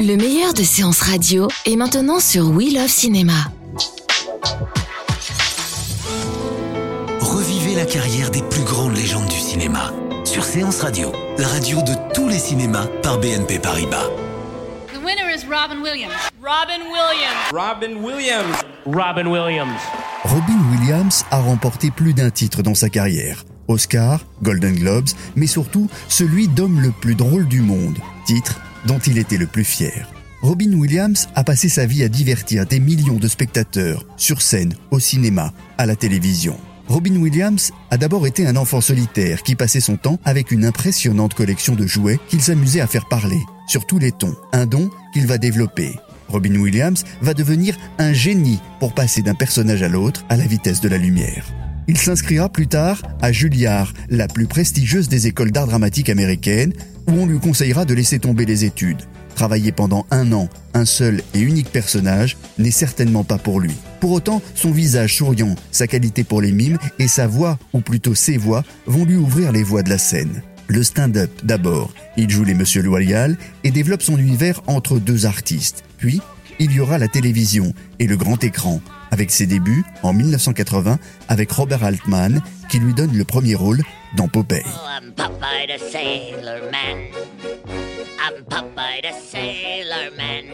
Le meilleur de séances radio est maintenant sur We Love Cinéma. Revivez la carrière des plus grandes légendes du cinéma sur Séance Radio, la radio de tous les cinémas par BNP Paribas. The winner is Robin Williams. Robin Williams. Robin Williams. Robin Williams. Robin Williams a remporté plus d'un titre dans sa carrière. Oscar, Golden Globes, mais surtout celui d'homme le plus drôle du monde, titre dont il était le plus fier. Robin Williams a passé sa vie à divertir des millions de spectateurs, sur scène, au cinéma, à la télévision. Robin Williams a d'abord été un enfant solitaire qui passait son temps avec une impressionnante collection de jouets qu'il s'amusait à faire parler, sur tous les tons, un don qu'il va développer. Robin Williams va devenir un génie pour passer d'un personnage à l'autre à la vitesse de la lumière. Il s'inscrira plus tard à Juilliard, la plus prestigieuse des écoles d'art dramatique américaines, où on lui conseillera de laisser tomber les études. Travailler pendant un an, un seul et unique personnage n'est certainement pas pour lui. Pour autant, son visage souriant, sa qualité pour les mimes et sa voix, ou plutôt ses voix, vont lui ouvrir les voies de la scène. Le stand-up d'abord, il joue les Monsieur Loyal et développe son univers entre deux artistes. Puis, il y aura la télévision et le grand écran, avec ses débuts en 1980 avec Robert Altman qui lui donne le premier rôle dans Popeye. Oh, I'm Popeye the Sailor Man. I'm Popeye the Sailor Man.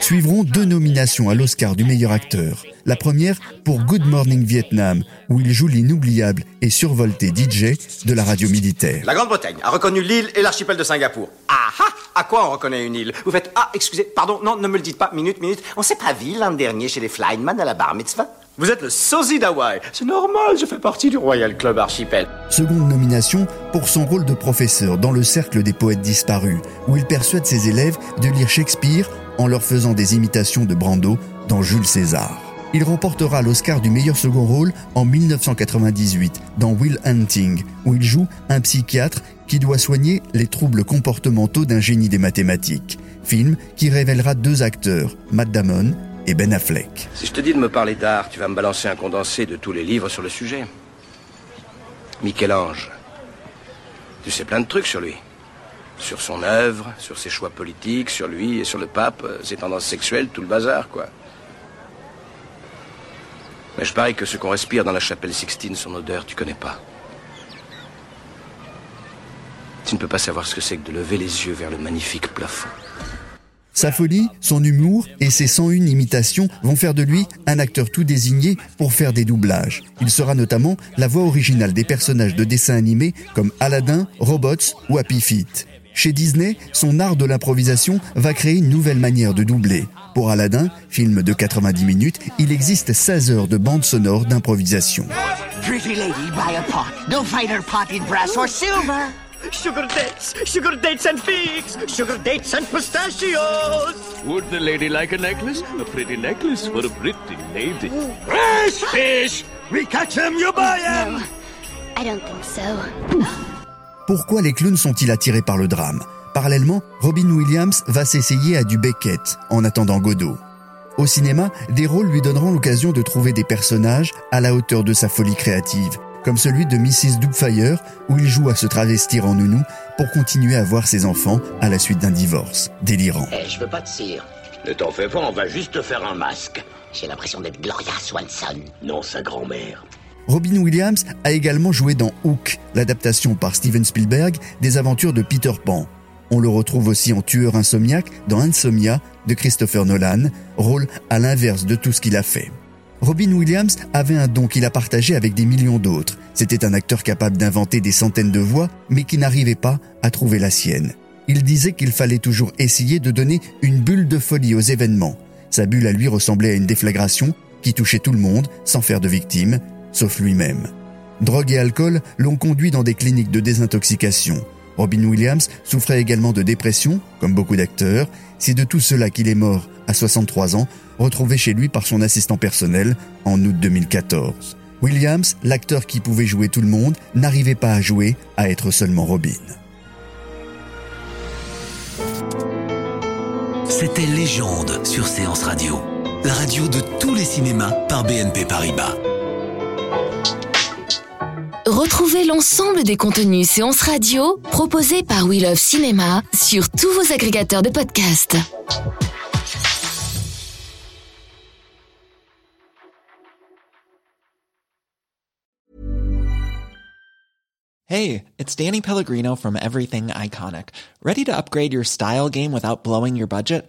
Suivront deux nominations à l'Oscar du meilleur acteur. La première pour Good Morning Vietnam, où il joue l'inoubliable et survolté DJ de la radio militaire. La Grande-Bretagne a reconnu l'île et l'archipel de Singapour. Ah ah À quoi on reconnaît une île? Vous faites Ah, excusez, pardon, non, ne me le dites pas, minute, minute. On s'est pas vu l'an dernier chez les Flyman à la bar mitzvah? Vous êtes le sosie d'Hawaï. C'est normal, je fais partie du Royal Club Archipel. Seconde nomination pour son rôle de professeur dans le cercle des poètes disparus, où il persuade ses élèves de lire Shakespeare en leur faisant des imitations de Brando dans Jules César. Il remportera l'Oscar du meilleur second rôle en 1998 dans Will Hunting, où il joue un psychiatre qui doit soigner les troubles comportementaux d'un génie des mathématiques. Film qui révélera deux acteurs, Matt Damon et Ben Affleck. Si je te dis de me parler d'art, tu vas me balancer un condensé de tous les livres sur le sujet. Michel-Ange. Tu sais plein de trucs sur lui. Sur son œuvre, sur ses choix politiques, sur lui et sur le pape, ses tendances sexuelles, tout le bazar, quoi. Mais je parie que ce qu'on respire dans la chapelle Sixtine, son odeur, tu connais pas. Tu ne peux pas savoir ce que c'est que de lever les yeux vers le magnifique plafond. Sa folie, son humour et ses 101 imitations vont faire de lui un acteur tout désigné pour faire des doublages. Il sera notamment la voix originale des personnages de dessins animés comme Aladdin, Robots ou Happy Feet. Chez Disney, son art de l'improvisation va créer une nouvelle manière de doubler. Pour Aladdin, film de 90 minutes, il existe 16 heures de bande sonore d'improvisation. Pretty lady, buy a pot. No finer pot in brass or silver. Sugar dates, sugar dates and figs, sugar dates and pistachios. Would the lady like a necklace? A pretty necklace for a pretty lady. Fresh fish! We catch them, you buy them! No, I don't think so. Pourquoi les clowns sont-ils attirés par le drame? Parallèlement, Robin Williams va s'essayer à du Beckett en attendant Godot. Au cinéma, des rôles lui donneront l'occasion de trouver des personnages à la hauteur de sa folie créative, comme celui de Mrs. Doubtfire, où il joue à se travestir en nounou pour continuer à voir ses enfants à la suite d'un divorce. Délirant. Eh, je veux pas de cire. Ne t'en fais pas, on va juste te faire un masque. J'ai l'impression d'être Gloria Swanson. Non, sa grand-mère. Robin Williams a également joué dans Hook, l'adaptation par Steven Spielberg des aventures de Peter Pan. On le retrouve aussi en tueur insomniaque dans Insomnia de Christopher Nolan, rôle à l'inverse de tout ce qu'il a fait. Robin Williams avait un don qu'il a partagé avec des millions d'autres. C'était un acteur capable d'inventer des centaines de voix, mais qui n'arrivait pas à trouver la sienne. Il disait qu'il fallait toujours essayer de donner une bulle de folie aux événements. Sa bulle à lui ressemblait à une déflagration qui touchait tout le monde sans faire de victime, sauf lui-même. Drogue et alcool l'ont conduit dans des cliniques de désintoxication. Robin Williams souffrait également de dépression, comme beaucoup d'acteurs. C'est de tout cela qu'il est mort à 63 ans, retrouvé chez lui par son assistant personnel en août 2014. Williams, l'acteur qui pouvait jouer tout le monde, n'arrivait pas à jouer, à être seulement Robin. C'était Légende sur Séance Radio, la radio de tous les cinémas par BNP Paribas. Retrouvez l'ensemble des contenus séances radio proposés par We Love Cinéma sur tous vos agrégateurs de podcasts. Hey, it's Danny Pellegrino from Everything Iconic. Ready to upgrade your style game without blowing your budget?